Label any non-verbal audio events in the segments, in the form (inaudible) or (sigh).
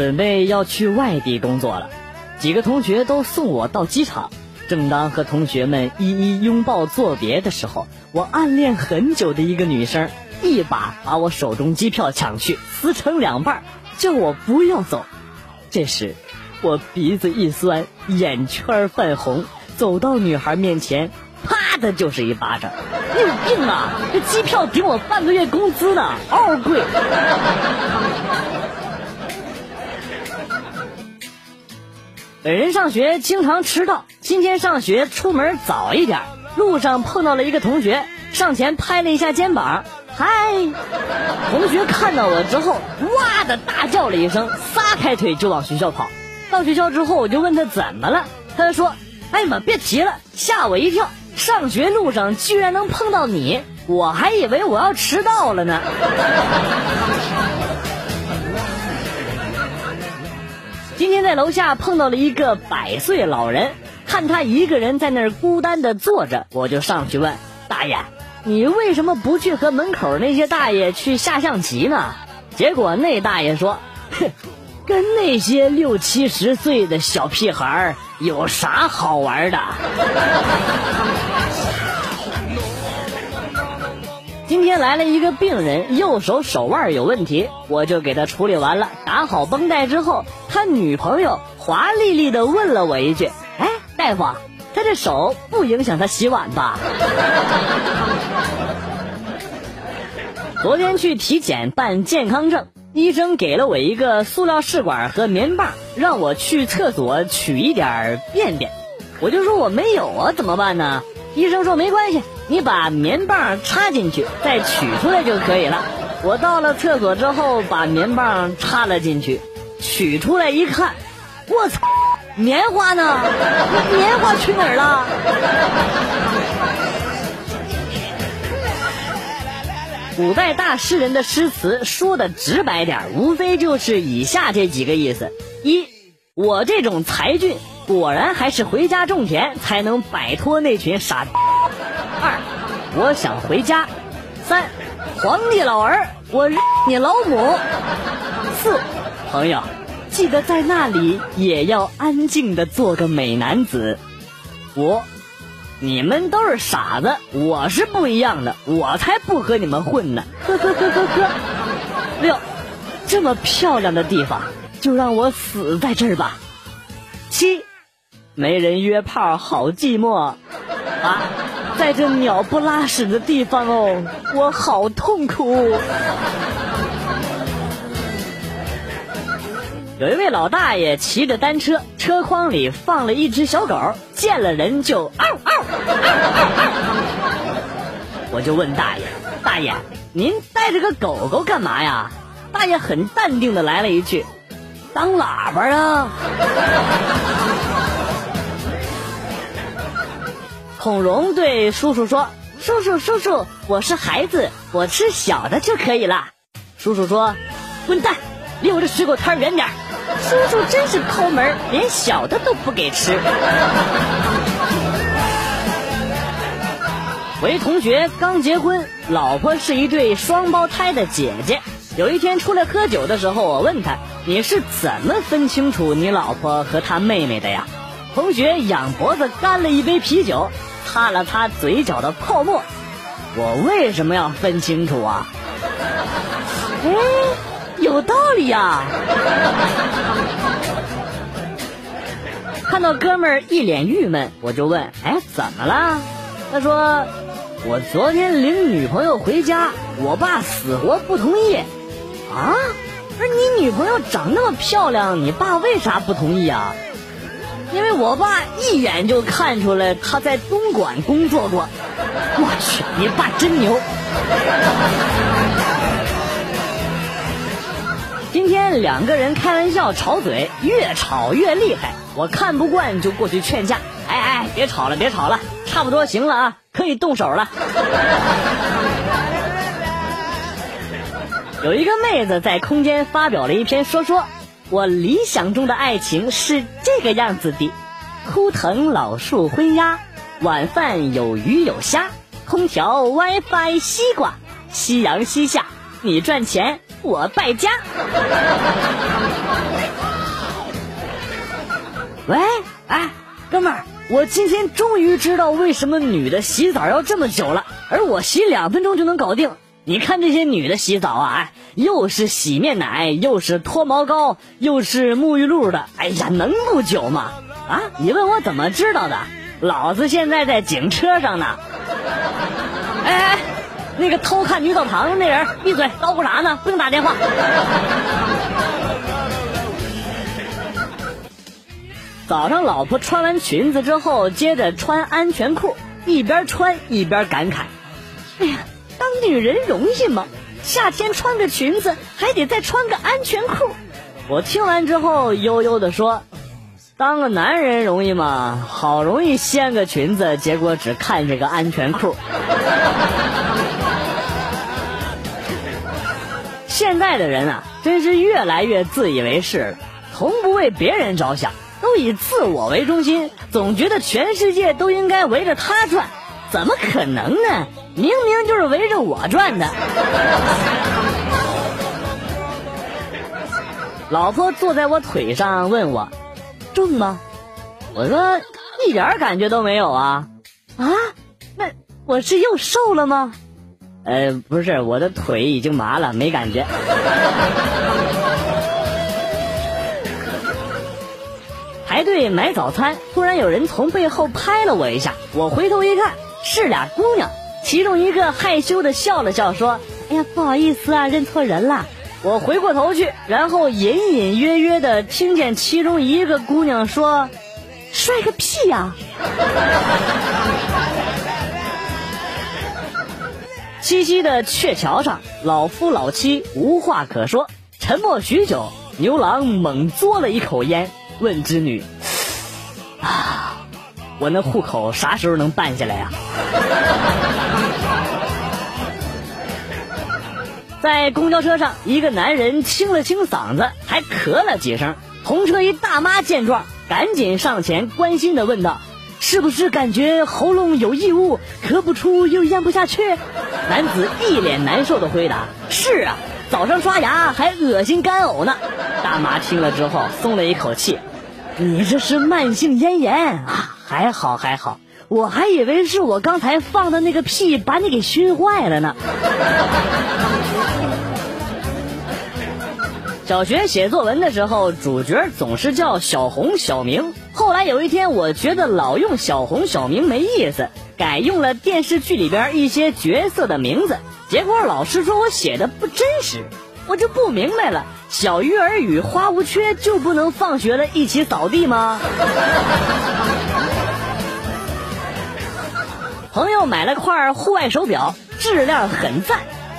准备要去外地工作了，几个同学都送我到机场。正当和同学们一一拥抱作别的时候，我暗恋很久的一个女生一把把我手中机票抢去，撕成两半，叫我不要走。这时，我鼻子一酸，眼圈泛红，走到女孩面前，啪的就是一巴掌。你有病啊！这机票顶我半个月工资呢，嗷贵。本人上学经常迟到，今天上学出门早一点，路上碰到了一个同学，上前拍了一下肩膀，嗨。同学看到我之后，哇的大叫了一声，撒开腿就往学校跑。到学校之后，我就问他怎么了，他就说：“哎呀妈，别提了，吓我一跳，上学路上居然能碰到你，我还以为我要迟到了呢。”今天在楼下碰到了一个百岁老人，看他一个人在那儿孤单的坐着，我就上去问大爷：“你为什么不去和门口那些大爷去下象棋呢？”结果那大爷说：“哼，跟那些六七十岁的小屁孩有啥好玩的？”今天来了一个病人，右手手腕有问题，我就给他处理完了，打好绷带之后，他女朋友华丽丽的问了我一句：“哎，大夫，他这手不影响他洗碗吧？” (laughs) 昨天去体检办健康证，医生给了我一个塑料试管和棉棒，让我去厕所取一点便便，我就说我没有啊，怎么办呢？医生说没关系，你把棉棒插进去，再取出来就可以了。我到了厕所之后，把棉棒插了进去，取出来一看，我操，棉花呢？棉花去哪儿了？古代大诗人的诗词说的直白点，无非就是以下这几个意思：一，我这种才俊。果然还是回家种田才能摆脱那群傻。二，我想回家。三，皇帝老儿，我你老母。四，朋友，记得在那里也要安静的做个美男子。五，你们都是傻子，我是不一样的，我才不和你们混呢。呵呵呵呵呵。六，这么漂亮的地方，就让我死在这儿吧。七。没人约炮，好寂寞啊！在这鸟不拉屎的地方哦，我好痛苦。有一位老大爷骑着单车，车筐里放了一只小狗，见了人就嗷嗷嗷嗷。我就问大爷：“大爷，您带着个狗狗干嘛呀？”大爷很淡定的来了一句：“当喇叭啊。”孔融对叔叔说：“叔叔，叔叔，我是孩子，我吃小的就可以了。”叔叔说：“滚蛋，离我这水果摊远点叔叔真是抠门，连小的都不给吃。(laughs) 我一同学刚结婚，老婆是一对双胞胎的姐姐。有一天出来喝酒的时候，我问他：“你是怎么分清楚你老婆和她妹妹的呀？”同学仰脖子干了一杯啤酒。擦了擦嘴角的泡沫，我为什么要分清楚啊？(laughs) 哎，有道理呀！看到哥们儿一脸郁闷，我就问：“哎，怎么了？”他说：“我昨天领女朋友回家，我爸死活不同意。”啊？不是你女朋友长那么漂亮，你爸为啥不同意啊？因为我爸一眼就看出来他在东莞工作过，我去，你爸真牛！(laughs) 今天两个人开玩笑吵嘴，越吵越厉害，我看不惯就过去劝架。哎哎，别吵了，别吵了，差不多行了啊，可以动手了。(laughs) 有一个妹子在空间发表了一篇说说。我理想中的爱情是这个样子的：枯藤老树昏鸦，晚饭有鱼有虾，空调 WiFi 西瓜，夕阳西下，你赚钱我败家。(laughs) 喂，哎，哥们儿，我今天终于知道为什么女的洗澡要这么久了，而我洗两分钟就能搞定。你看这些女的洗澡啊，又是洗面奶，又是脱毛膏，又是沐浴露的，哎呀，能不久吗？啊，你问我怎么知道的？老子现在在警车上呢。哎哎，那个偷看女澡堂的那人，闭嘴，捣鼓啥呢？不用打电话。早上，老婆穿完裙子之后，接着穿安全裤，一边穿一边感慨：“，女人容易吗？夏天穿个裙子，还得再穿个安全裤。”我听完之后，悠悠的说：“当个男人容易吗？好容易掀个裙子，结果只看见个安全裤。”现在的人啊，真是越来越自以为是了，从不为别人着想。都以自我为中心，总觉得全世界都应该围着他转，怎么可能呢？明明就是围着我转的。老婆坐在我腿上问我：“重吗？”我说：“一点感觉都没有啊。”啊？那我是又瘦了吗？呃，不是，我的腿已经麻了，没感觉。排队买早餐，突然有人从背后拍了我一下，我回头一看，是俩姑娘，其中一个害羞的笑了笑，说：“哎呀，不好意思啊，认错人了。”我回过头去，然后隐隐约约的听见其中一个姑娘说：“帅个屁呀！”七夕的鹊桥上，老夫老妻无话可说，沉默许久，牛郎猛嘬了一口烟。问织女：“ (sighs) 啊，我那户口啥时候能办下来呀？”在公交车上，一个男人清了清嗓子，还咳了几声。同车一大妈见状，赶紧上前关心的问道：“是不是感觉喉咙有异物，咳不出又咽不下去？”男子一脸难受的回答：“是啊，早上刷牙还恶心干呕呢。”大妈听了之后松了一口气。你这是慢性咽炎啊？还好还好，我还以为是我刚才放的那个屁把你给熏坏了呢。小学写作文的时候，主角总是叫小红、小明。后来有一天，我觉得老用小红、小明没意思，改用了电视剧里边一些角色的名字。结果老师说我写的不真实。我就不明白了，小鱼儿与花无缺就不能放学了一起扫地吗？朋友买了块户外手表，质量很赞，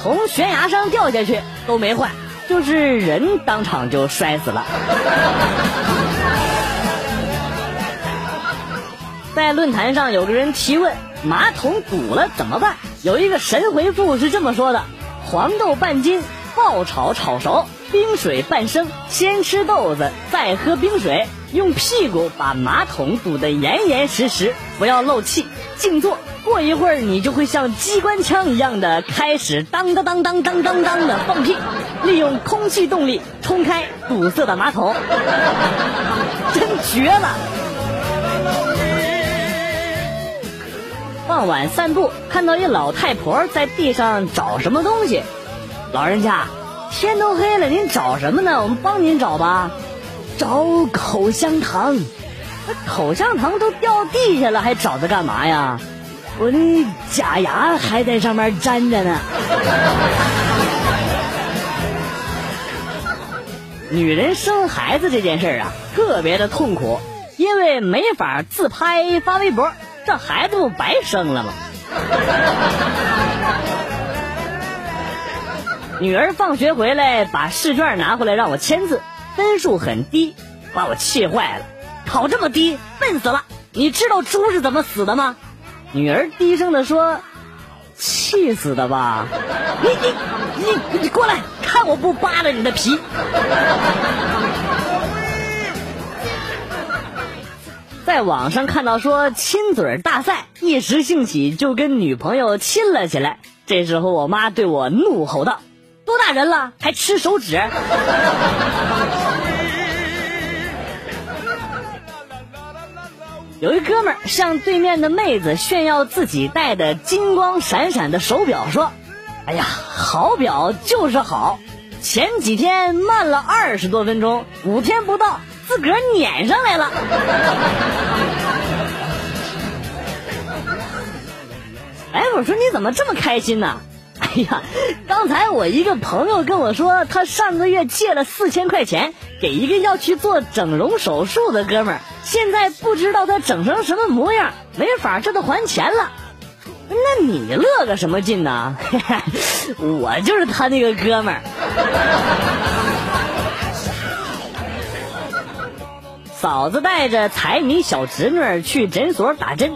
从悬崖上掉下去都没坏，就是人当场就摔死了。在论坛上有个人提问：马桶堵了怎么办？有一个神回复是这么说的：黄豆半斤。爆炒炒熟，冰水半升，先吃豆子，再喝冰水，用屁股把马桶堵得严严实实，不要漏气，静坐。过一会儿，你就会像机关枪一样的开始当当当当当当当的放屁，利用空气动力冲开堵塞的马桶，真绝了！傍晚散步，看到一老太婆在地上找什么东西。老人家，天都黑了，您找什么呢？我们帮您找吧。找口香糖，口香糖都掉地下了，还找它干嘛呀？我的假牙还在上面粘着呢。(laughs) 女人生孩子这件事啊，特别的痛苦，因为没法自拍发微博，这孩子不白生了吗？女儿放学回来，把试卷拿回来让我签字，分数很低，把我气坏了。考这么低，笨死了！你知道猪是怎么死的吗？女儿低声的说：“气死的吧？你你你你过来，看我不扒了你的皮！”在网上看到说亲嘴大赛，一时兴起就跟女朋友亲了起来。这时候我妈对我怒吼道。多大人了还吃手指？有一哥们儿向对面的妹子炫耀自己戴的金光闪闪的手表，说：“哎呀，好表就是好，前几天慢了二十多分钟，五天不到自个儿撵上来了。(laughs) ”哎，我说你怎么这么开心呢？哎呀，刚才我一个朋友跟我说，他上个月借了四千块钱给一个要去做整容手术的哥们儿，现在不知道他整成什么模样，没法这都还钱了。那你乐个什么劲呢？(laughs) 我就是他那个哥们儿。嫂子带着财迷小侄女去诊所打针，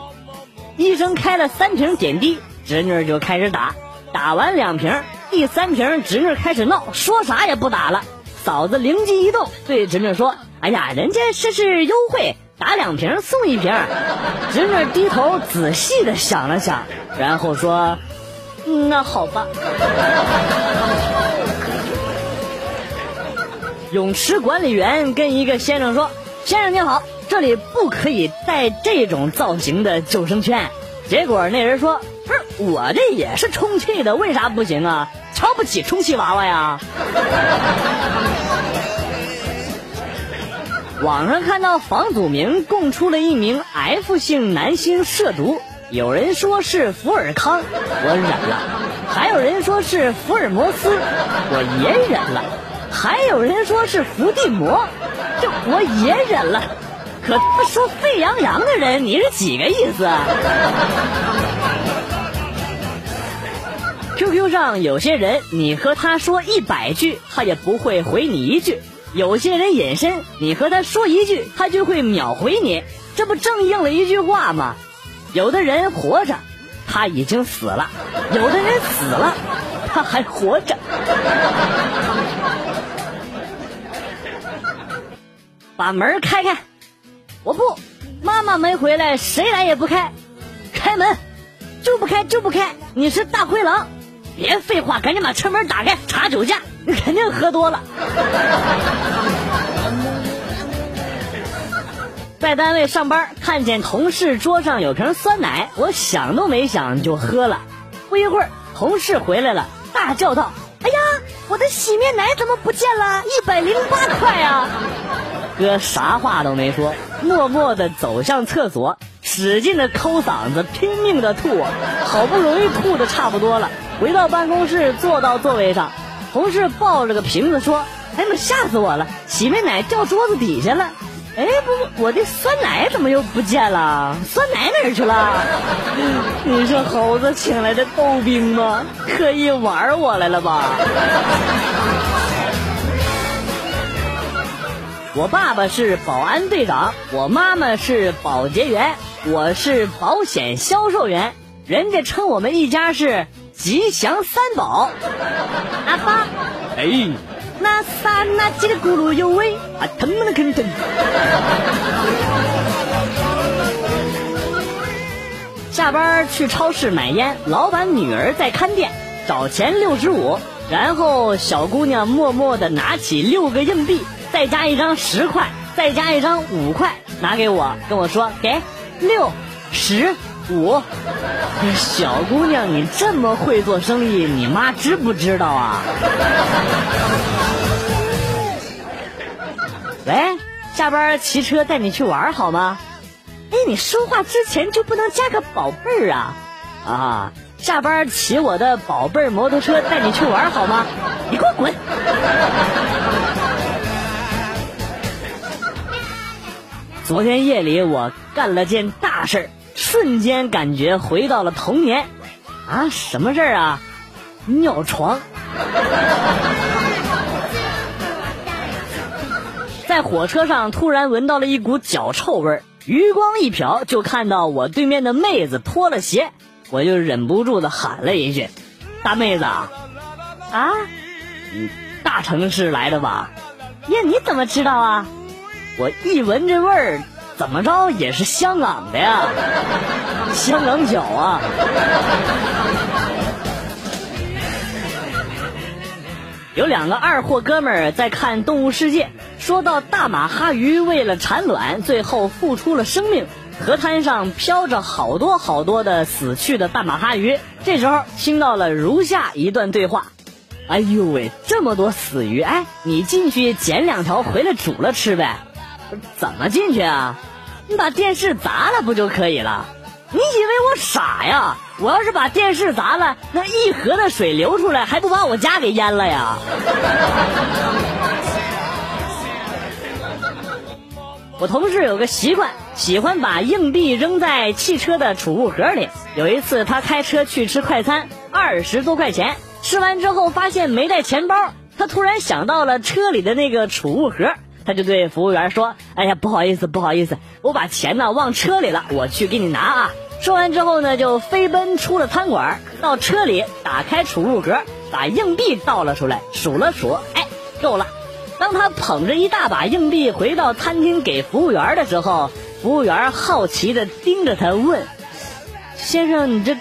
医生开了三瓶点滴，侄女就开始打。打完两瓶，第三瓶侄女开始闹，说啥也不打了。嫂子灵机一动，对侄女说：“哎呀，人家这是优惠，打两瓶送一瓶。”侄女低头仔细的想了想，然后说：“那好吧。”泳池管理员跟一个先生说：“先生您好，这里不可以带这种造型的救生圈。”结果那人说。不是我这也是充气的，为啥不行啊？瞧不起充气娃娃呀？(laughs) 网上看到房祖名供出了一名 F 姓男星涉毒，有人说是福尔康，我忍了；还有人说是福尔摩斯，我也忍了；还有人说是伏地魔，这我也忍了。可他说沸羊羊的人，你是几个意思？QQ 上有些人，你和他说一百句，他也不会回你一句；有些人隐身，你和他说一句，他就会秒回你。这不正应了一句话吗？有的人活着，他已经死了；有的人死了，他还活着。把门开开！我不，妈妈没回来，谁来也不开。开门，就不开就不开！你是大灰狼。别废话，赶紧把车门打开，查酒驾，你肯定喝多了。在单位上班，看见同事桌上有瓶酸奶，我想都没想就喝了。不一会儿，同事回来了，大叫道：“哎呀，我的洗面奶怎么不见了？一百零八块啊！”哥啥话都没说，默默地走向厕所，使劲的抠嗓子，拼命的吐，好不容易吐的差不多了。回到办公室，坐到座位上，同事抱着个瓶子说：“哎妈，吓死我了！洗面奶掉桌子底下了。哎，不，我的酸奶怎么又不见了？酸奶哪儿去了？(laughs) 你是猴子请来的逗兵吗？刻意玩我来了吧？”我爸爸是保安队长，我妈妈是保洁员，我是保险销售员，人家称我们一家是。吉祥三宝，阿爸，哎，那刹那叽里咕噜有味，啊，疼么的肯疼。下班去超市买烟，老板女儿在看店，找钱六十五，然后小姑娘默默的拿起六个硬币，再加一张十块，再加一张五块，拿给我，跟我说给六十。五，小姑娘，你这么会做生意，你妈知不知道啊？(laughs) 喂，下班骑车带你去玩好吗？哎，你说话之前就不能加个宝贝儿啊？啊，下班骑我的宝贝儿摩托车带你去玩好吗？你给我滚！昨天夜里我干了件大事儿。瞬间感觉回到了童年，啊，什么事儿啊？尿床。在火车上突然闻到了一股脚臭味儿，余光一瞟就看到我对面的妹子脱了鞋，我就忍不住的喊了一句：“大妹子啊，啊，大城市来的吧？呀，你怎么知道啊？我一闻这味儿。”怎么着也是香港的呀，(laughs) 香港脚啊！有两个二货哥们儿在看《动物世界》，说到大马哈鱼为了产卵，最后付出了生命。河滩上飘着好多好多的死去的大马哈鱼。这时候听到了如下一段对话：“哎呦喂，这么多死鱼！哎，你进去捡两条回来煮了吃呗？怎么进去啊？你把电视砸了不就可以了？你以为我傻呀？我要是把电视砸了，那一河的水流出来，还不把我家给淹了呀？” (laughs) 我同事有个习惯，喜欢把硬币扔在汽车的储物盒里。有一次，他开车去吃快餐，二十多块钱，吃完之后发现没带钱包，他突然想到了车里的那个储物盒，他就对服务员说：“哎呀，不好意思，不好意思，我把钱呢忘车里了，我去给你拿啊。”说完之后呢，就飞奔出了餐馆，到车里打开储物格，把硬币倒了出来，数了数，哎，够了。当他捧着一大把硬币回到餐厅给服务员的时候，服务员好奇的盯着他问：“先生，你这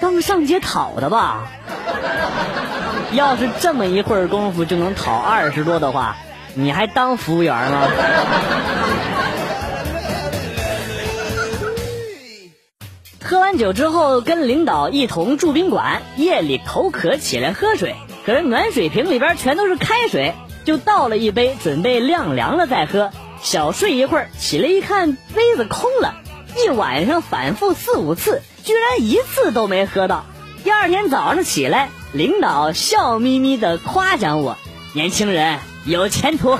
刚上街讨的吧？(laughs) 要是这么一会儿功夫就能讨二十多的话，你还当服务员吗？”喝完酒之后，跟领导一同住宾馆，夜里口渴起来喝水，可是暖水瓶里边全都是开水。就倒了一杯，准备晾凉了再喝。小睡一会儿，起来一看杯子空了。一晚上反复四五次，居然一次都没喝到。第二天早上起来，领导笑眯眯的夸奖我：“年轻人有前途。”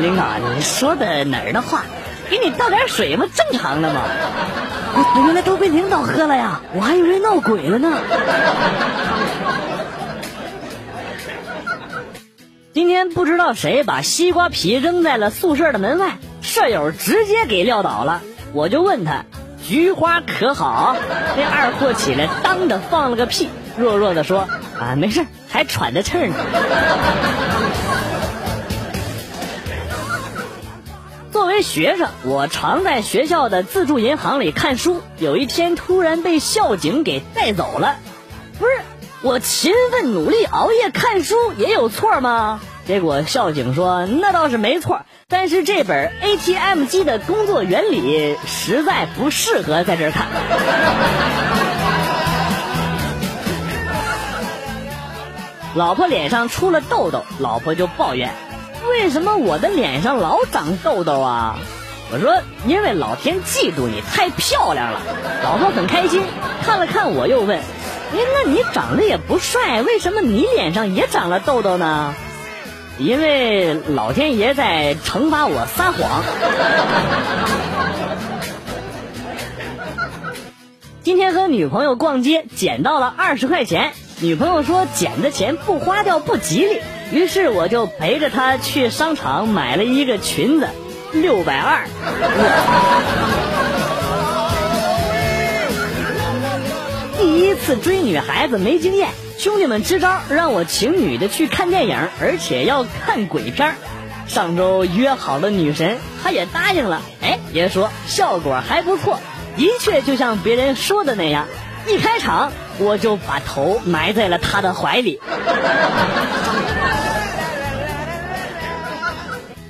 领导，你说的哪儿的话？给你倒点水不，正常的吗。原来都被领导喝了呀，我还以为闹鬼了呢。今天不知道谁把西瓜皮扔在了宿舍的门外，舍友直接给撂倒了。我就问他：“菊花可好？”那二货起来当的放了个屁，弱弱的说：“啊，没事，还喘着气呢。”作为学生，我常在学校的自助银行里看书。有一天突然被校警给带走了，不是。我勤奋努力熬夜看书也有错吗？结果校警说那倒是没错，但是这本 ATM 机的工作原理实在不适合在这儿看。老婆脸上出了痘痘，老婆就抱怨：为什么我的脸上老长痘痘啊？我说因为老天嫉妒你太漂亮了。老婆很开心，看了看我又问。哎，那你长得也不帅，为什么你脸上也长了痘痘呢？因为老天爷在惩罚我撒谎。(laughs) 今天和女朋友逛街，捡到了二十块钱。女朋友说捡的钱不花掉不吉利，于是我就陪着她去商场买了一个裙子，六百二。第一次追女孩子没经验，兄弟们支招让我请女的去看电影，而且要看鬼片。上周约好了女神，她也答应了。哎，别说效果还不错，的确就像别人说的那样，一开场我就把头埋在了她的怀里。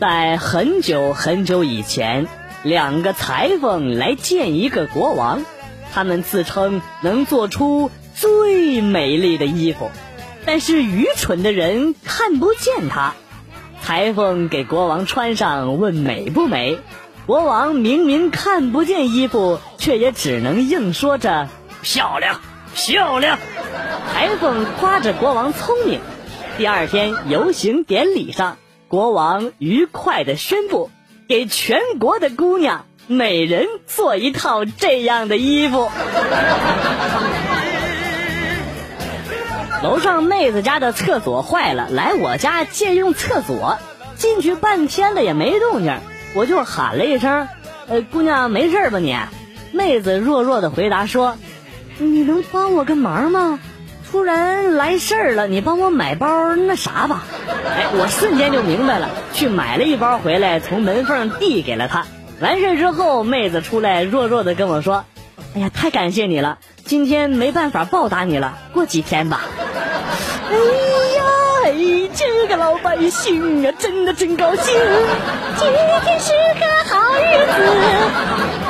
在很久很久以前，两个裁缝来见一个国王。他们自称能做出最美丽的衣服，但是愚蠢的人看不见它。裁缝给国王穿上，问美不美？国王明明看不见衣服，却也只能硬说着漂亮，漂亮。裁缝夸着国王聪明。第二天游行典礼上，国王愉快地宣布，给全国的姑娘。每人做一套这样的衣服。(laughs) 楼上妹子家的厕所坏了，来我家借用厕所。进去半天了也没动静，我就喊了一声：“呃，姑娘没事吧你？”妹子弱弱的回答说：“你能帮我个忙吗？突然来事儿了，你帮我买包那啥吧。”哎，我瞬间就明白了，去买了一包回来，从门缝递给了她。完事之后，妹子出来弱弱的跟我说：“哎呀，太感谢你了，今天没办法报答你了，过几天吧。”哎呀，哎这个老百姓啊，真的真高兴，今天是个好日子。